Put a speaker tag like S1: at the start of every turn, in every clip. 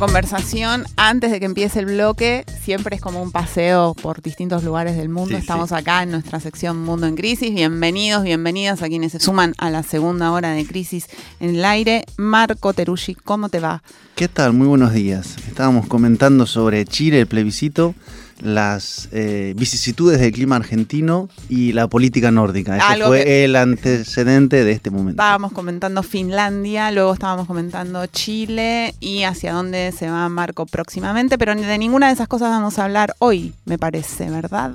S1: Conversación antes de que empiece el bloque siempre es como un paseo por distintos lugares del mundo.
S2: Sí,
S1: Estamos
S2: sí.
S1: acá en nuestra sección Mundo en Crisis. Bienvenidos, bienvenidas a quienes se suman a la segunda hora de Crisis en el aire. Marco Teruggi, ¿cómo te va?
S2: ¿Qué tal? Muy buenos días. Estábamos comentando sobre Chile, el plebiscito, las eh, vicisitudes del clima argentino y la política nórdica. Ese
S1: Algo
S2: fue
S1: que-
S2: el antecedente de este momento.
S1: Estábamos comentando Finlandia, luego estábamos comentando Chile y hacia dónde se va Marco próximamente, pero de ninguna de esas cosas vamos a hablar hoy, me parece, ¿verdad?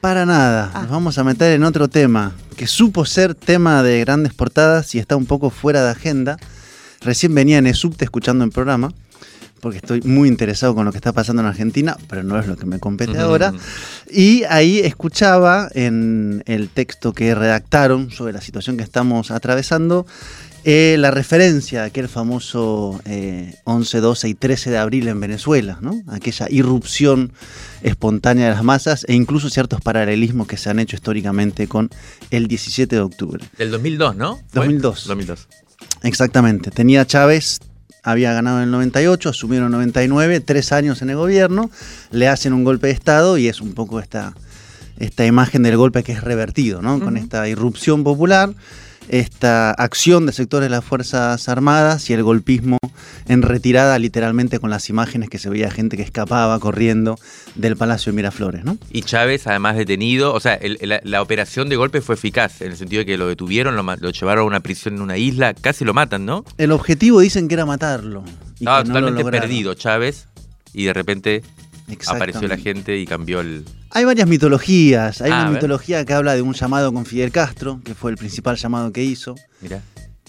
S2: Para nada,
S1: Ah.
S2: nos vamos a meter en otro tema que supo ser tema de grandes portadas y está un poco fuera de agenda. Recién venía en Esubte escuchando el programa, porque estoy muy interesado con lo que está pasando en Argentina, pero no es lo que me compete ahora. Y ahí escuchaba en el texto que redactaron sobre la situación que estamos atravesando eh, la referencia a aquel famoso eh, 11, 12 y 13 de abril en Venezuela, ¿no? aquella irrupción espontánea de las masas e incluso ciertos paralelismos que se han hecho históricamente con el 17 de octubre.
S3: Del 2002, ¿no? ¿Fue?
S2: 2002.
S3: 2002.
S2: Exactamente, tenía Chávez, había ganado en el 98, asumieron en el 99, tres años en el gobierno, le hacen un golpe de Estado y es un poco esta, esta imagen del golpe que es revertido, ¿no? Con esta irrupción popular, esta acción de sectores de las Fuerzas Armadas y el golpismo en retirada literalmente con las imágenes que se veía gente que escapaba corriendo del Palacio de Miraflores, ¿no?
S3: Y Chávez, además detenido, o sea, el- la, la operación de golpe fue eficaz, en el sentido de que lo detuvieron, lo, llevaron a una prisión en una isla, casi lo matan, ¿no?
S2: El objetivo dicen que era matarlo. y
S3: Estaba
S2: que no
S3: totalmente perdido Chávez y de repente apareció la gente y cambió el...
S2: Hay varias mitologías. Hay
S3: Ah, a
S2: una mitología que habla de un llamado con Fidel Castro, que fue el principal llamado que hizo,
S3: Mirá.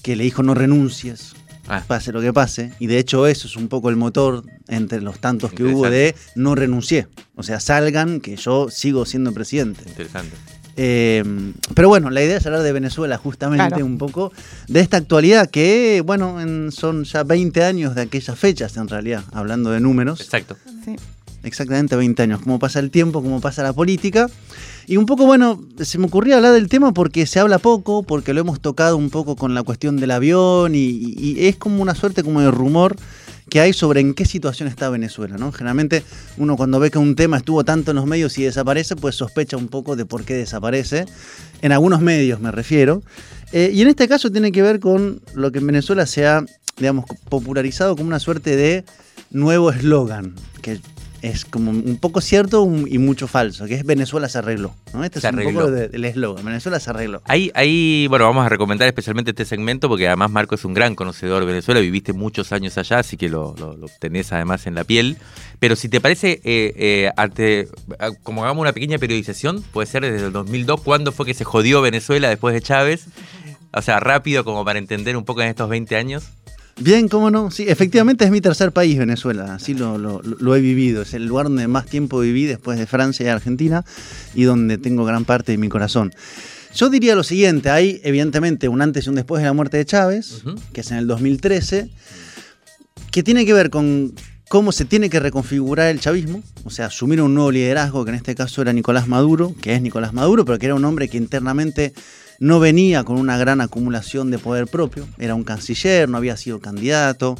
S2: que le dijo no renuncies,
S3: Ah,
S2: pase lo que pase. Y de hecho eso es un poco el motor entre los tantos que hubo de no renuncié. O sea, salgan que yo sigo siendo presidente.
S3: interesante.
S2: Eh, pero bueno, la idea es hablar de Venezuela justamente
S1: Claro.
S2: un poco, de esta actualidad que, bueno, en- son ya 20 años de aquellas fechas en realidad, hablando de números.
S3: Exacto.
S1: Sí.
S2: Exactamente 20 años, cómo pasa el tiempo, cómo pasa la política. Y un poco, bueno, se me ocurría hablar del tema porque se habla poco, porque lo hemos tocado un poco con la cuestión del avión y, es como una suerte como de rumor que hay sobre en qué situación está Venezuela, ¿no? Generalmente uno cuando ve que un tema estuvo tanto en los medios y desaparece, pues sospecha un poco de por qué desaparece. En algunos medios me refiero. Eh, y en este caso tiene que ver con lo que en Venezuela se ha, digamos, popularizado como una suerte de nuevo eslogan, que es como un poco cierto un- y mucho falso, que es Venezuela se arregló. ¿no? Este
S3: Se
S2: es un poco de- del eslogan, Venezuela se arregló.
S3: Ahí, ahí, bueno, vamos a recomendar especialmente este segmento porque además Marco es un gran conocedor de Venezuela, viviste muchos años allá, así que lo, lo- lo tenés además en la piel. Pero si te parece, eh, eh, ante- ah, como hagamos una pequeña periodización, puede ser desde el 2002, ¿cuándo fue que se jodió Venezuela después de Chávez? O sea, rápido como para entender un poco en estos 20 años.
S2: Bien, cómo no. Sí, efectivamente es mi tercer país, Venezuela. Así lo, lo- lo he vivido. Es el lugar donde más tiempo viví después de Francia y Argentina y donde tengo gran parte de mi corazón. Yo diría lo siguiente, hay evidentemente un antes y un después de la muerte de Chávez, que es en el 2013, que tiene que ver con cómo se tiene que reconfigurar el chavismo, o sea, asumir un nuevo liderazgo, que en este caso era Nicolás Maduro, que es Nicolás Maduro, pero que era un hombre que internamente no venía con una gran acumulación de poder propio, era un canciller, no había sido candidato,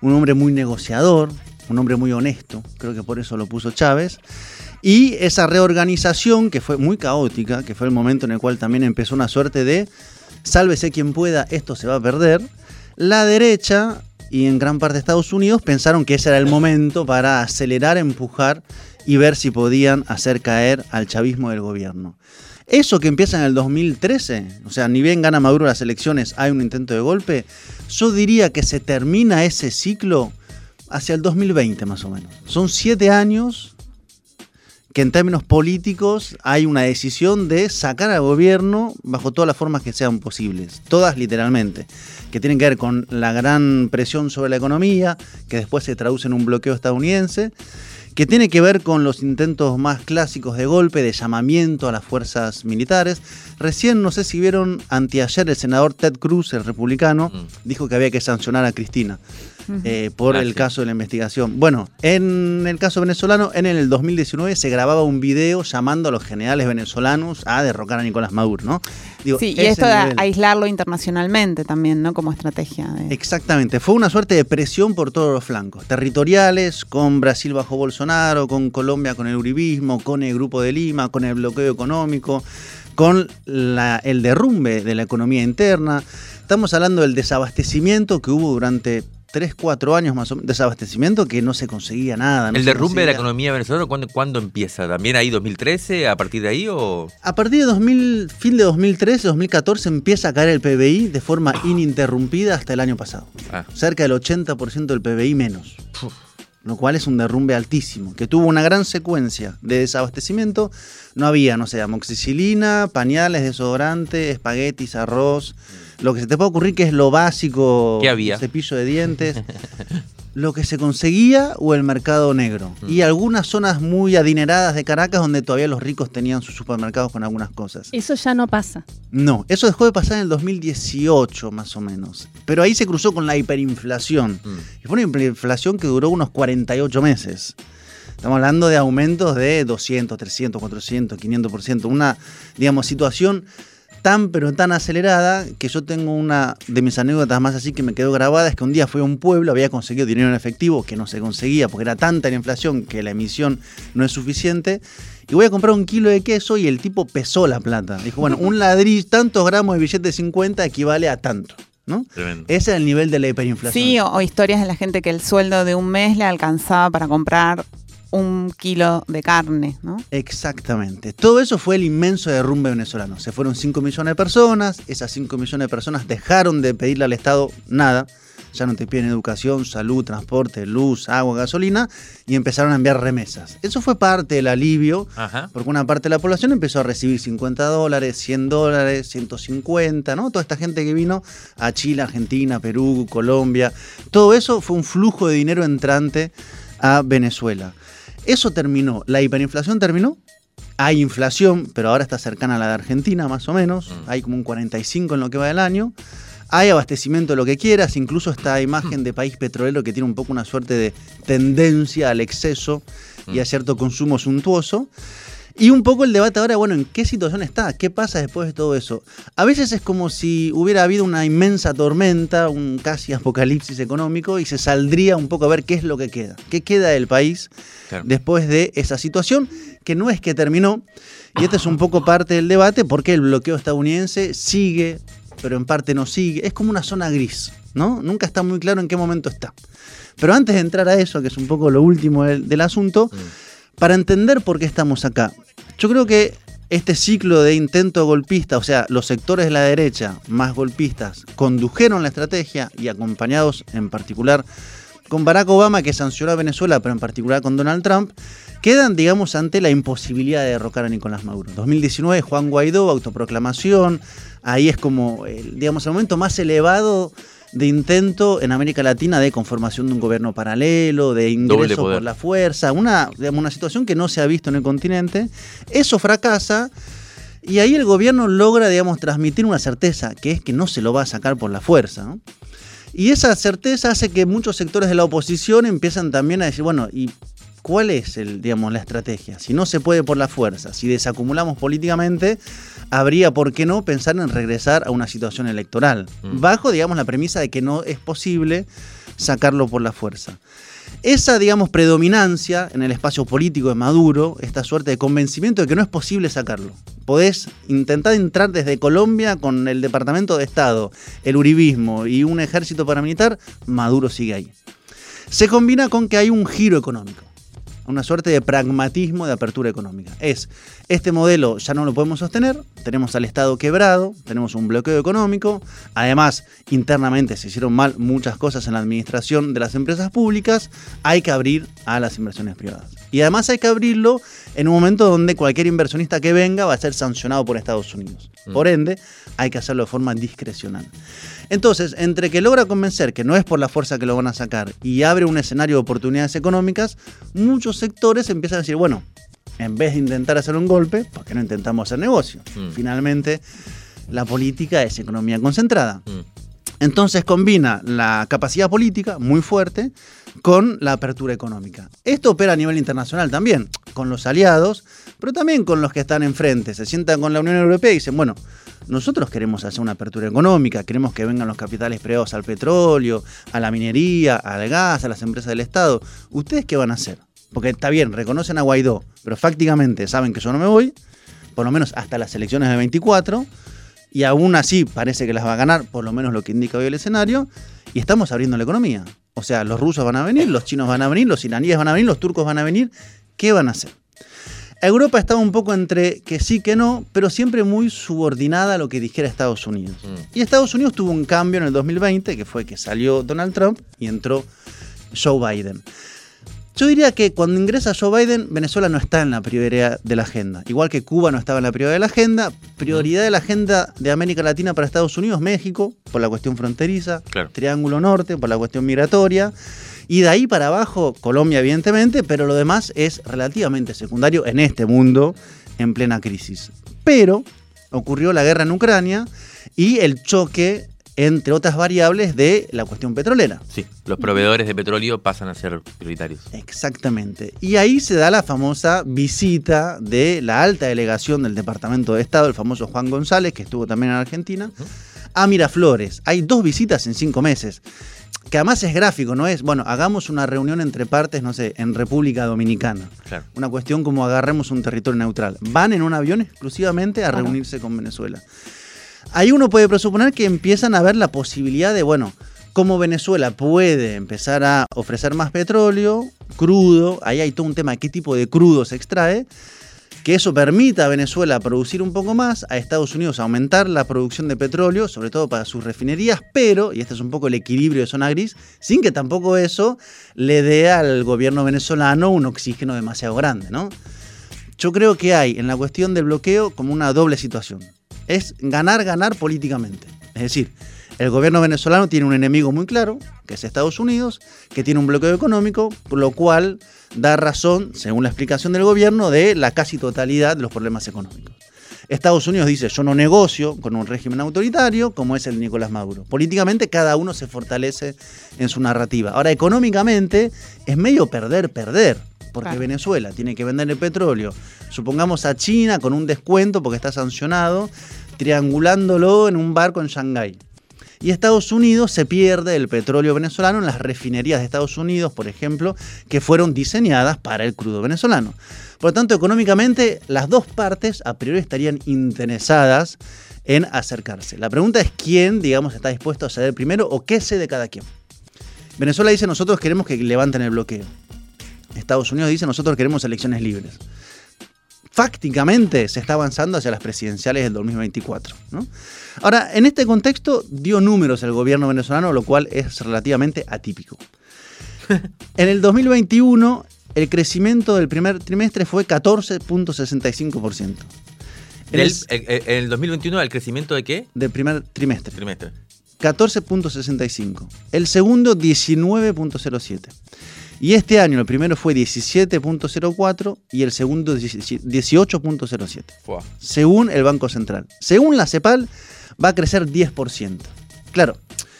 S2: un hombre muy negociador, un hombre muy honesto, creo que por eso lo puso Chávez. Y esa reorganización, que fue muy caótica, que fue el momento en el cual también empezó una suerte de sálvese quien pueda, esto se va a perder, la derecha y en gran parte de Estados Unidos pensaron que ese era el momento para acelerar, empujar y ver si podían hacer caer al chavismo del gobierno. Eso que empieza en el 2013, o sea, ni bien gana Maduro las elecciones, hay un intento de golpe, yo diría que se termina ese ciclo hacia el 2020 más o menos. Son siete años que en términos políticos hay una decisión de sacar al gobierno bajo todas las formas que sean posibles, todas literalmente, que tienen que ver con la gran presión sobre la economía, que después se traduce en un bloqueo estadounidense, que tiene que ver con los intentos más clásicos de golpe, de llamamiento a las fuerzas militares. Recién, no sé si vieron, anteayer el senador Ted Cruz, el republicano,
S3: Mm.
S2: dijo que había que sancionar a Cristina eh, por el caso de la investigación. Bueno, en el caso venezolano, en el 2019 se grababa un video llamando a los generales venezolanos a derrocar a Nicolás Maduro, ¿no? Digo,
S1: Sí, y esto de
S2: nivel.
S1: aislarlo internacionalmente también, ¿no? Como estrategia. de-
S2: Exactamente, fue una suerte de presión por todos los flancos, territoriales, con Brasil bajo Bolsonaro, con Colombia con el uribismo, con el Grupo de Lima, con el bloqueo económico, con la- el derrumbe de la economía interna. Estamos hablando del desabastecimiento que hubo durante 3, 4 años más o menos, desabastecimiento que no se conseguía nada. no
S3: ¿El derrumbe de la economía venezolana ¿cuándo, cuándo empieza? ¿También ahí 2013? ¿A partir de ahí o...?
S2: A partir de 2000, fin de 2013, 2014 empieza a caer el PBI de forma ininterrumpida hasta el año pasado.
S3: Ah.
S2: Cerca del 80% del PBI menos. Lo cual es un derrumbe altísimo, que tuvo una gran secuencia de desabastecimiento. No había, no sé, amoxicilina, pañales, desodorante, espaguetis, arroz. Lo que se te puede ocurrir que es lo básico,
S3: ¿Qué había?
S2: cepillo de dientes. lo que se conseguía o el mercado negro.
S3: Mm.
S2: Y algunas zonas muy adineradas de Caracas donde todavía los ricos tenían sus supermercados con algunas cosas.
S4: Eso ya no pasa.
S2: No, eso dejó de pasar en el 2018 más o menos. Pero ahí se cruzó con la hiperinflación.
S3: Mm.
S2: Y fue una hiperinflación que duró unos 48 meses. Estamos hablando de aumentos de 200, 300, 400, 500%. Una, digamos, situación tan pero tan acelerada que yo tengo una de mis anécdotas más así que me quedó grabada es que un día fui a un pueblo, había conseguido dinero en efectivo que no se conseguía porque era tanta la inflación que la emisión no es suficiente y voy a comprar un kilo de queso y el tipo pesó la plata. Dijo, bueno, un ladrillo, tantos gramos de billete de 50 equivale a tanto, ¿no?
S3: Tremendo.
S2: Ese es el nivel de la hiperinflación.
S1: Sí, o, o historias de la gente que el sueldo de un mes le alcanzaba para comprar un kilo de carne, ¿no?
S2: Exactamente. Todo eso fue el inmenso derrumbe venezolano. Se fueron 5 millones de personas, esas 5 millones de personas dejaron de pedirle al Estado nada, ya no te piden educación, salud, transporte, luz, agua, gasolina, y empezaron a enviar remesas. Eso fue parte del alivio,
S3: Ajá.
S2: porque una parte de la población empezó a recibir 50 dólares, 100 dólares, 150, ¿no? Toda esta gente que vino a Chile, Argentina, Perú, Colombia, todo eso fue un flujo de dinero entrante a Venezuela. Eso terminó, la hiperinflación terminó. Hay inflación, pero ahora está cercana a la de Argentina, más o menos.
S3: Mm.
S2: Hay como un 45 en lo que va del año. Hay abastecimiento de lo que quieras, incluso esta imagen de país petrolero que tiene un poco una suerte de tendencia al exceso y a cierto consumo suntuoso. Y un poco el debate ahora, bueno, ¿en qué situación está? ¿Qué pasa después de todo eso? A veces es como si hubiera habido una inmensa tormenta, un casi apocalipsis económico, y se saldría un poco a ver qué es lo que queda. ¿Qué queda del país
S3: Claro.
S2: después de esa situación? Que no es que terminó, y este es un poco parte del debate, porque el bloqueo estadounidense sigue, pero en parte no sigue. Es como una zona gris, ¿no? Nunca está muy claro en qué momento está. Pero antes de entrar a eso, que es un poco lo último del, del asunto, para entender por qué estamos acá, yo creo que este ciclo de intento golpista, o sea, los sectores de la derecha más golpistas, condujeron la estrategia y acompañados en particular con Barack Obama, que sancionó a Venezuela, pero en particular con Donald Trump, quedan, digamos, ante la imposibilidad de derrocar a Nicolás Maduro. 2019, Juan Guaidó, autoproclamación, ahí es como, digamos, el momento más elevado de intento en América Latina de conformación de un gobierno paralelo, de ingreso por la fuerza, una, digamos, una situación que no se ha visto en el continente. Eso fracasa y ahí el gobierno logra, digamos, transmitir una certeza, que es que no se lo va a sacar por la fuerza. ¿no? Y esa certeza hace que muchos sectores de la oposición empiezan también a decir, bueno, ¿y cuál es el, digamos, la estrategia? Si no se puede por la fuerza, si desacumulamos políticamente, habría, ¿por qué no?, pensar en regresar a una situación electoral,
S3: Mm.
S2: bajo, digamos, la premisa de que no es posible sacarlo por la fuerza. Esa, digamos, predominancia en el espacio político de Maduro, esta suerte de convencimiento de que no es posible sacarlo. Podés intentar entrar desde Colombia con el Departamento de Estado, el Uribismo y un ejército paramilitar, Maduro sigue ahí. Se combina con que hay un giro económico, una suerte de pragmatismo de apertura económica. Es, este modelo ya no lo podemos sostener, tenemos al Estado quebrado, tenemos un bloqueo económico, además internamente se hicieron mal muchas cosas en la administración de las empresas públicas, hay que abrir a las inversiones privadas. Y además hay que abrirlo en un momento donde cualquier inversionista que venga va a ser sancionado por Estados Unidos.
S3: Mm.
S2: Por ende, hay que hacerlo de forma discrecional. Entonces, entre que logra convencer que no es por la fuerza que lo van a sacar y abre un escenario de oportunidades económicas, muchos sectores empiezan a decir, bueno, en vez de intentar hacer un golpe, ¿por qué no intentamos hacer negocio?
S3: Mm.
S2: Finalmente, la política es economía concentrada.
S3: Mm.
S2: Entonces combina la capacidad política muy fuerte con la apertura económica. Esto opera a nivel internacional también, con los aliados, pero también con los que están enfrente. Se sientan con la Unión Europea y dicen, bueno, nosotros queremos hacer una apertura económica, queremos que vengan los capitales privados al petróleo, a la minería, al gas, a las empresas del Estado. ¿Ustedes qué van a hacer? Porque está bien, reconocen a Guaidó, pero fácticamente saben que yo no me voy, por lo menos hasta las elecciones de 24 y aún así parece que las va a ganar, por lo menos lo que indica hoy el escenario, y estamos abriendo la economía. O sea, los rusos van a venir, los chinos van a venir, los iraníes van a venir, los turcos van a venir. ¿Qué van a hacer? Europa estaba un poco entre que sí, que no, pero siempre muy subordinada a lo que dijera Estados Unidos.
S3: Mm.
S2: Y Estados Unidos tuvo un cambio en el 2020, que fue que salió Donald Trump y entró Joe Biden. Yo diría que cuando ingresa Joe Biden, Venezuela no está en la prioridad de la agenda. Igual que Cuba no estaba en la prioridad de la agenda. Prioridad de la agenda de América Latina para Estados Unidos, México, por la cuestión fronteriza.
S3: Claro.
S2: Triángulo Norte, por la cuestión migratoria. Y de ahí para abajo, Colombia, evidentemente, pero lo demás es relativamente secundario en este mundo en plena crisis. Pero ocurrió la guerra en Ucrania y el choque, entre otras variables, de la cuestión petrolera.
S3: Sí, los proveedores de petróleo pasan a ser prioritarios.
S2: Exactamente. Y ahí se da la famosa visita de la alta delegación del Departamento de Estado, el famoso Juan González, que estuvo también en Argentina, a Miraflores. Hay dos visitas en cinco meses. Que además es gráfico, ¿no es? Bueno, hagamos una reunión entre partes, no sé, en República Dominicana.
S3: Claro.
S2: Una cuestión como agarremos un territorio neutral. Van en un avión exclusivamente a reunirse con Venezuela. Ahí uno puede presuponer que empiezan a ver la posibilidad de, bueno, cómo Venezuela puede empezar a ofrecer más petróleo, crudo, ahí hay todo un tema de qué tipo de crudo se extrae, que eso permita a Venezuela producir un poco más, a Estados Unidos aumentar la producción de petróleo, sobre todo para sus refinerías, pero, y este es un poco el equilibrio de zona gris, sin que tampoco eso le dé al gobierno venezolano un oxígeno demasiado grande, ¿no? Yo creo que hay en la cuestión del bloqueo como una doble situación. Es ganar, ganar políticamente. Es decir, el gobierno venezolano tiene un enemigo muy claro, que es Estados Unidos, que tiene un bloqueo económico, lo cual da razón, según la explicación del gobierno, de la casi totalidad de los problemas económicos. Estados Unidos dice, yo no negocio con un régimen autoritario como es el de Nicolás Maduro. Políticamente cada uno se fortalece en su narrativa. Ahora, económicamente es medio perder, perder. Porque
S1: Claro.
S2: Venezuela tiene que vender el petróleo, supongamos a China con un descuento porque está sancionado, triangulándolo en un barco en Shanghái. Y Estados Unidos se pierde el petróleo venezolano en las refinerías de Estados Unidos, por ejemplo, que fueron diseñadas para el crudo venezolano. Por lo tanto, económicamente, las dos partes a priori estarían interesadas en acercarse. La pregunta es quién, digamos, está dispuesto a ceder primero o qué cede cada quien. Venezuela dice nosotros queremos que levanten el bloqueo. Estados Unidos dice nosotros queremos elecciones libres. Fácticamente se está avanzando hacia las presidenciales del 2024. ¿no? Ahora, en este contexto dio números el gobierno venezolano, lo cual es relativamente atípico. En el 2021, el crecimiento del primer trimestre fue 14.65%. En
S3: Del-
S2: el,
S3: eh, eh, en el 2021, ¿el crecimiento de qué?
S2: del primer trimestre.
S3: Trimestre.
S2: 14.65. El segundo 19.07. Y este año el primero fue 17.04 y el segundo 18.07.
S3: Fua.
S2: Según el Banco Central. Según la CEPAL va a crecer 10%. Claro,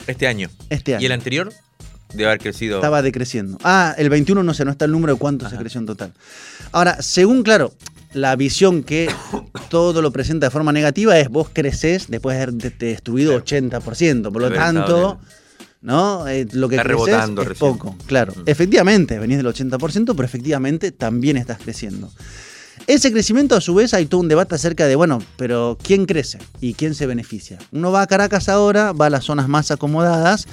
S3: Este año.
S2: este año.
S3: ¿Y el anterior? Debe haber crecido.
S2: Estaba decreciendo. Ah, el 21 no sé, no está el número de cuánto se creció en total. Ahora, según, claro, la visión que todo lo presenta de forma negativa es vos creces después de haberte destruido
S3: Claro.
S2: 80%. Por lo
S3: Haber
S2: tanto, ¿no? Eh, lo que
S3: Está rebotando
S2: es
S3: recién.
S2: poco. Claro,
S3: Mm.
S2: efectivamente, venís del 80%, pero efectivamente también estás creciendo. Ese crecimiento, a su vez, hay todo un debate acerca de, bueno, pero ¿quién crece y quién se beneficia? Uno va a Caracas ahora, va a las zonas más acomodadas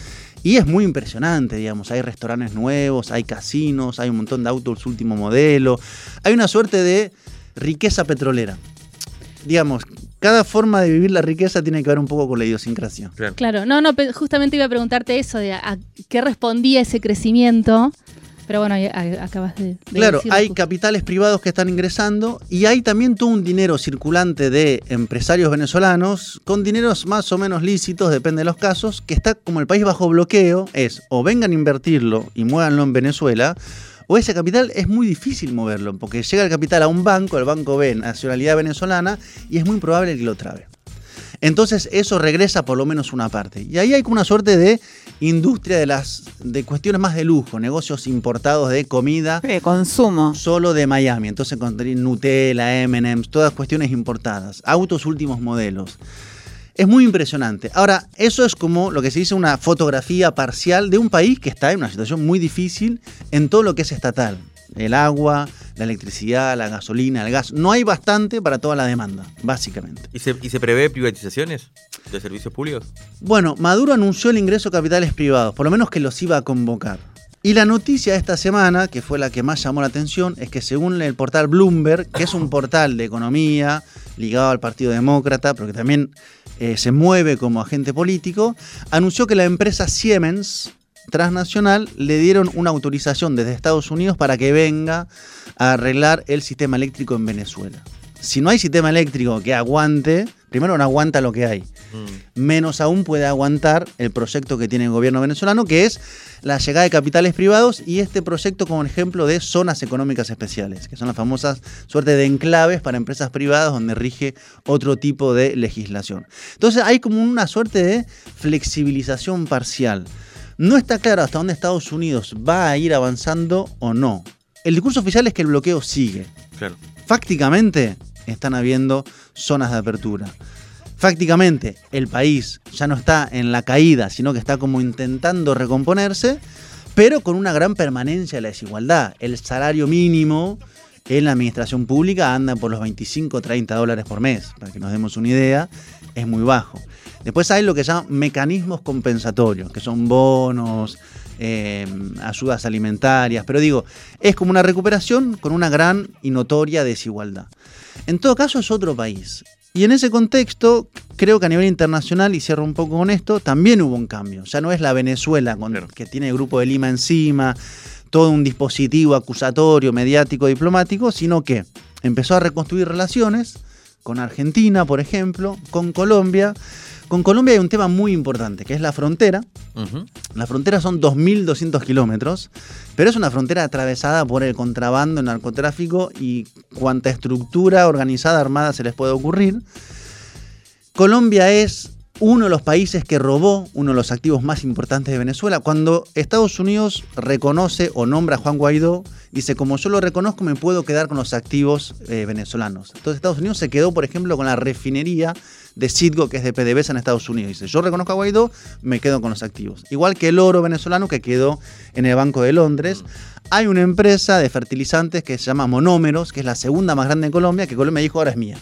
S2: y es muy impresionante, digamos. Hay restaurantes nuevos, hay casinos, hay un montón de autos último modelo. Hay una suerte de riqueza petrolera. Digamos, cada forma de vivir la riqueza tiene que ver un poco con la idiosincrasia.
S3: Claro.
S4: Claro, no, no, justamente iba a preguntarte eso, de a, a qué respondía ese crecimiento Pero bueno, acabas de, de
S2: Claro,
S4: decirlo
S2: hay
S4: justo.
S2: capitales privados que están ingresando y hay también todo un dinero circulante de empresarios venezolanos con dineros más o menos lícitos, depende de los casos, que está como el país bajo bloqueo, es o vengan a invertirlo y muévanlo en Venezuela, o ese capital es muy difícil moverlo, porque llega el capital a un banco, el banco ve nacionalidad venezolana y es muy probable que lo trabe. Entonces eso regresa por lo menos una parte. Y ahí hay como una suerte de industria de las de cuestiones más de lujo, negocios importados de comida
S1: De consumo.
S2: solo de Miami. Entonces encontré Nutella, M&M's, todas cuestiones importadas, autos últimos modelos. Es muy impresionante. Ahora, eso es como lo que se dice una fotografía parcial de un país que está en una situación muy difícil en todo lo que es estatal. El agua, la electricidad, la gasolina, el gas. No hay bastante para toda la demanda, básicamente.
S3: ¿Y se, y se prevé privatizaciones de servicios públicos?
S2: Bueno, Maduro anunció el ingreso de capitales privados, por lo menos que los iba a convocar. Y la noticia de esta semana, que fue la que más llamó la atención, es que según el portal Bloomberg, que es un portal de economía ligado al Partido Demócrata, pero que también eh, se mueve como agente político, anunció que la empresa Siemens transnacional le dieron una autorización desde Estados Unidos para que venga a arreglar el sistema eléctrico en Venezuela. Si no hay sistema eléctrico que aguante, primero no aguanta lo que hay
S3: Mm.
S2: menos aún puede aguantar el proyecto que tiene el gobierno venezolano, que es la llegada de capitales privados y este proyecto como ejemplo de zonas económicas especiales, que son las famosas suerte de enclaves para empresas privadas donde rige otro tipo de legislación. Entonces hay como una suerte de flexibilización parcial. No está claro hasta dónde Estados Unidos va a ir avanzando o no. El discurso oficial es que el bloqueo sigue.
S3: Claro.
S2: Fácticamente están habiendo zonas de apertura. Fácticamente el país ya no está en la caída, sino que está como intentando recomponerse, pero con una gran permanencia de la desigualdad. El salario mínimo en la administración pública anda por los 25 30 dólares por mes, para que nos demos una idea, es muy bajo. Después hay lo que llaman mecanismos compensatorios, que son bonos, eh, ayudas alimentarias, pero digo, es como una recuperación con una gran y notoria desigualdad. En todo caso es otro país. Y en ese contexto, creo que a nivel internacional, y cierro un poco con esto, también hubo un cambio. Ya no es la Venezuela con-
S3: Claro.
S2: que tiene el Grupo de Lima encima, todo un dispositivo acusatorio, mediático, diplomático, sino que empezó a reconstruir relaciones con Argentina, por ejemplo, con Colombia. Con Colombia hay un tema muy importante, que es la frontera. La frontera son 2.200 kilómetros, pero es una frontera atravesada por el contrabando, el narcotráfico y cuanta estructura organizada armada se les puede ocurrir. Colombia es uno de los países que robó uno de los activos más importantes de Venezuela. Cuando Estados Unidos reconoce o nombra a Juan Guaidó, dice, como yo lo reconozco, me puedo quedar con los activos eh, venezolanos. Entonces Estados Unidos se quedó, por ejemplo, con la refinería de Citgo, que es de PDVSA en Estados Unidos. Dice, yo reconozco a Guaidó, me quedo con los activos. Igual que el oro venezolano que quedó en el Banco de Londres. Hay una empresa de fertilizantes que se llama Monómeros, que es la segunda más grande en Colombia, que Colombia dijo ahora es mía.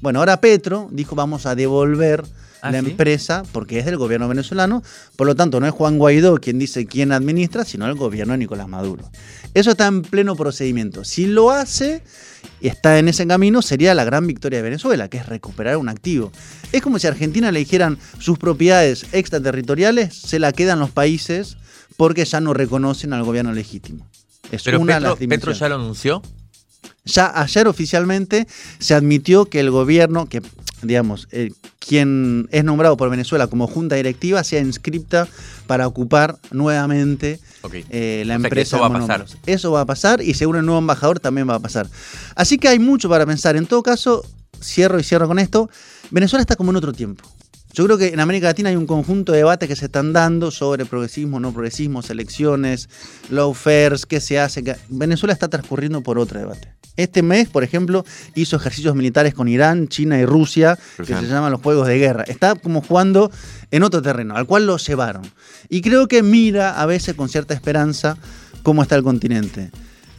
S2: Bueno, ahora Petro dijo vamos a devolver
S3: Ah,
S2: la
S3: ¿sí?
S2: empresa porque es del gobierno venezolano, por lo tanto no es Juan Guaidó quien dice quién administra, sino el gobierno de Nicolás Maduro. Eso está en pleno procedimiento. Si lo hace y está en ese camino, sería la gran victoria de Venezuela, que es recuperar un activo. Es como si a Argentina le dijeran sus propiedades extraterritoriales se la quedan los países porque ya no reconocen al gobierno legítimo. Es
S3: Pero
S2: una de
S3: Petro,
S2: las
S3: Petro ya lo anunció.
S2: Ya ayer oficialmente se admitió que el gobierno, que digamos, eh, quien es nombrado por Venezuela como junta directiva, sea inscripta para ocupar nuevamente eh, la
S3: O sea que
S2: empresa.
S3: eso va a pasar.
S2: Eso va a pasar y según el nuevo embajador también va a pasar. Así que hay mucho para pensar. En todo caso, cierro y cierro con esto. Venezuela está como en otro tiempo. Yo creo que en América Latina hay un conjunto de debates que se están dando sobre progresismo, no progresismo, selecciones, lawfares, qué se hace. Venezuela está transcurriendo por otro debate. Este mes, por ejemplo, hizo ejercicios militares con Irán, China y Rusia, que se llaman los Juegos de Guerra. Está como jugando en otro terreno, al cual lo llevaron. Y creo que mira a veces con cierta esperanza cómo está el continente.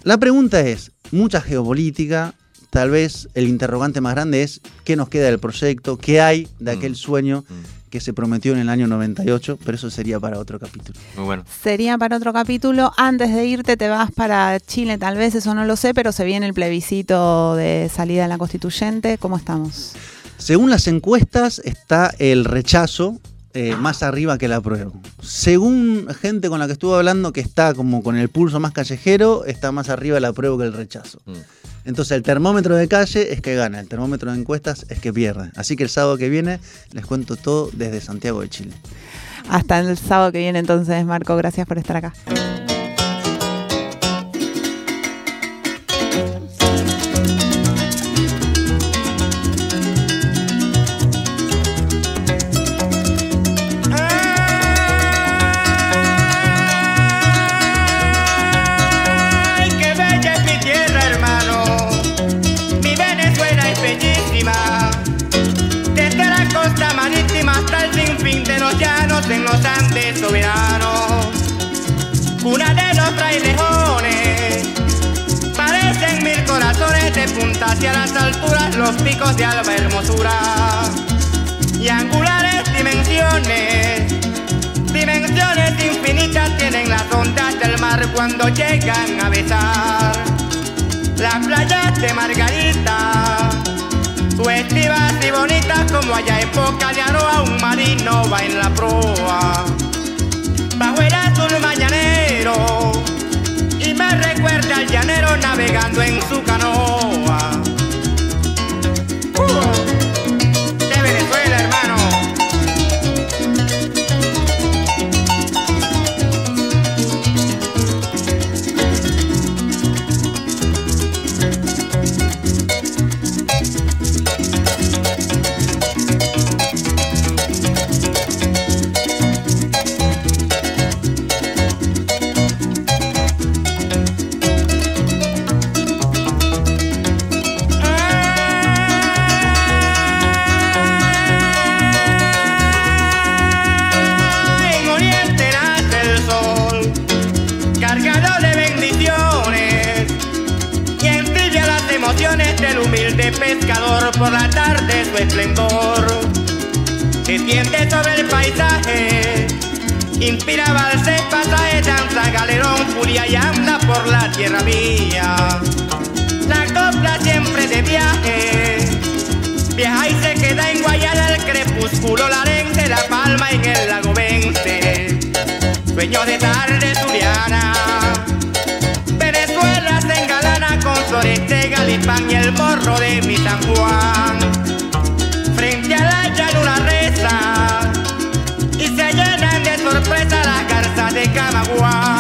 S2: La pregunta es, mucha geopolítica, tal vez el interrogante más grande es qué nos queda del proyecto, qué hay de aquel
S3: Mm.
S2: sueño
S3: Mm,
S2: que se prometió en el año 98, pero eso sería para otro capítulo.
S3: Muy bueno.
S1: Sería para otro capítulo. Antes de irte, te vas para Chile, tal vez, eso no lo sé, pero se viene el plebiscito de salida de la constituyente. ¿Cómo estamos?
S2: Según las encuestas, está el rechazo eh, más arriba que la prueba. Según gente con la que estuve hablando que está como con el pulso más callejero, está más arriba la prueba que el rechazo.
S3: Mm.
S2: Entonces el termómetro de calle es que gana, el termómetro de encuestas es que pierde. Así que el sábado que viene les cuento todo desde Santiago de Chile.
S1: Hasta el sábado que viene entonces, Marco, gracias por estar acá.
S4: Frailejones. Parecen mil corazones de punta hacia las alturas, los picos de alba hermosura. Y angulares dimensiones. Dimensiones infinitas tienen las ondas del mar cuando llegan a besar las playas de Margarita. Suestivas y bonitas como allá en Boca de Aroa, un marino va en la proa. Bajo el azul mañanero y me recuerda al llanero navegando en su canoa. sobre el paisaje. Inspira valses, pasaje, danza, galerón, furia y anda por la tierra mía. La copla siempre de viaje. Viaja y se queda en Guayana el crepúsculo, la lente, la palma en el lago vence. Sueño de tarde suriana. Venezuela se engalana con Floreste, Galipán y el morro de mi San Juan. Frente a la llanura reza cada.